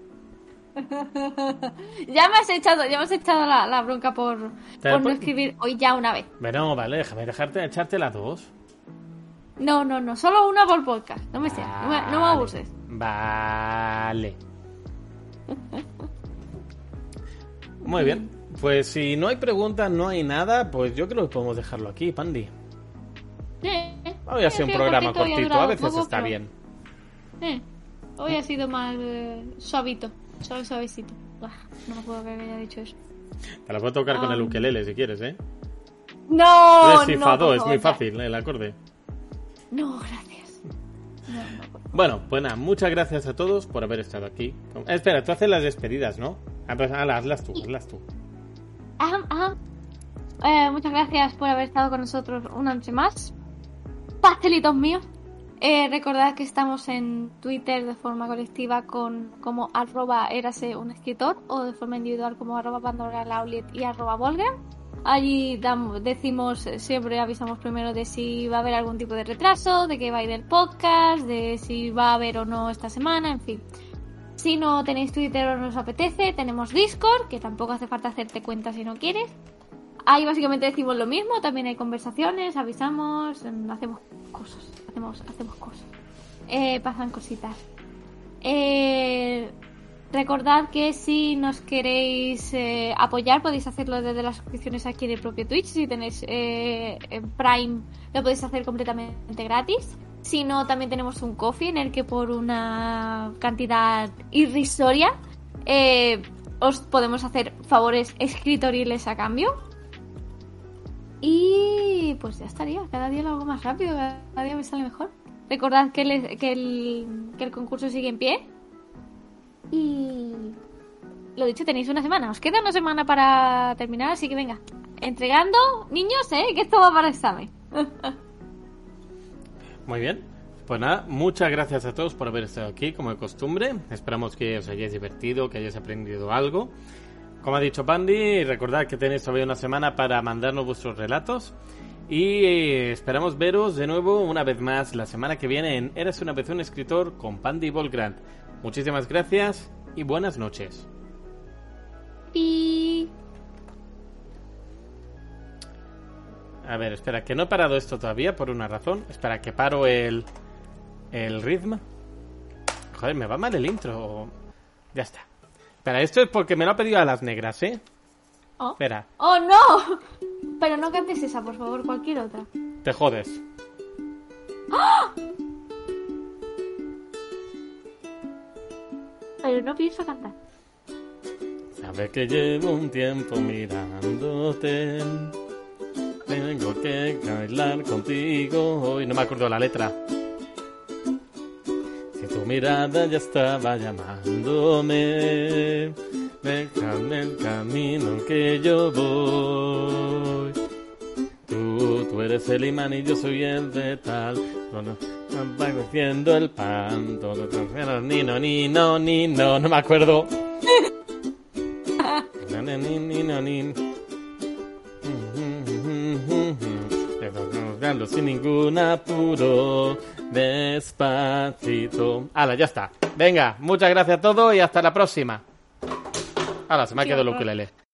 Ya me has echado, ya me has echado la, la bronca por, por no escribir hoy ya una vez. Bueno, vale, déjame dejarte echarte las dos. No, no, no, solo una por podcast. No me seas, no me, no me abuses. Vale. Muy bien. Pues si no hay preguntas, no hay nada, pues yo creo que podemos dejarlo aquí, Pandi. Eh, Hoy ha sido un programa cortito a veces poco, está pero- bien. Eh, hoy ha sido más eh, suavito, suave, suavecito. Buah, no me acuerdo que haya dicho eso. Te la puedo tocar con el Ah. ukelele si quieres, ¿eh? No, Re, si, no, es muy ya. fácil el acorde. No, gracias. No, no, por- Bueno, pues nada, muchas gracias a todos por haber estado aquí. Eh, espera, tú haces las despedidas, ¿no? Ah, pues hazlas tú, hazlas tú. Ajá, ajá. Eh, muchas gracias por haber estado con nosotros una noche más. Pastelitos míos. Eh, recordad que estamos en Twitter de forma colectiva con como arroba érase un escritor o de forma individual como arroba Pandora Lauliet y arroba Volgram. Allí dam- decimos, eh, siempre avisamos primero de si va a haber algún tipo de retraso, de que va a ir el podcast, de si va a haber o no esta semana, en fin. Si no tenéis Twitter o no os apetece, tenemos Discord, que tampoco hace falta hacerte cuenta si no quieres. Ahí básicamente decimos lo mismo, también hay conversaciones, avisamos, mm, hacemos cosas, hacemos, hacemos cosas. Eh, pasan cositas. Eh, recordad que si nos queréis eh, apoyar podéis hacerlo desde las suscripciones aquí en el propio Twitch. Si tenéis en Prime lo podéis hacer completamente gratis. Si no, también tenemos un coffee en el que por una cantidad irrisoria os podemos hacer favores escritoriles a cambio. Y pues ya estaría, cada día lo hago más rápido, cada día me sale mejor. Recordad que, el- que el, que el concurso sigue en pie. Y lo dicho, tenéis una semana. Os queda una semana para terminar, así que venga. Entregando, niños, ¿eh? Que esto va para examen. Muy bien. Pues nada, muchas gracias a todos por haber estado aquí, como de costumbre. Esperamos que os hayáis divertido, que hayáis aprendido algo. Como ha dicho Pandi, recordad que tenéis todavía una semana para mandarnos vuestros relatos. Y eh, esperamos veros de nuevo una vez más la semana que viene en Eres una vez un escritor con Pandi Volgrand. Muchísimas gracias y buenas noches. Y... A ver, espera, que no he parado esto todavía por una razón. Espera, que paro el, el ritmo. Joder, me va mal el intro. Ya está. Espera, esto es porque me lo ha pedido a las negras, ¿eh? Oh. Espera, ¡Oh, no! Pero no cantes esa, por favor, cualquier otra. te jodes. Pero no pienso cantar. Sabes que llevo un tiempo mirándote. Tengo que bailar contigo hoy. No me acuerdo la letra. Mirada ya estaba llamándome, déjame el camino que yo voy. Tú, tú eres el imán y yo soy el metal. No va creciendo el pan. Todo, todo, ni no, ni no, ni no, no me acuerdo. Ni, ni, no, ni. Sin ningún apuro, despacito. Hala, ya está. Venga, muchas gracias a todos y hasta la próxima. Hala, se me ha quedado el horror. ukelele.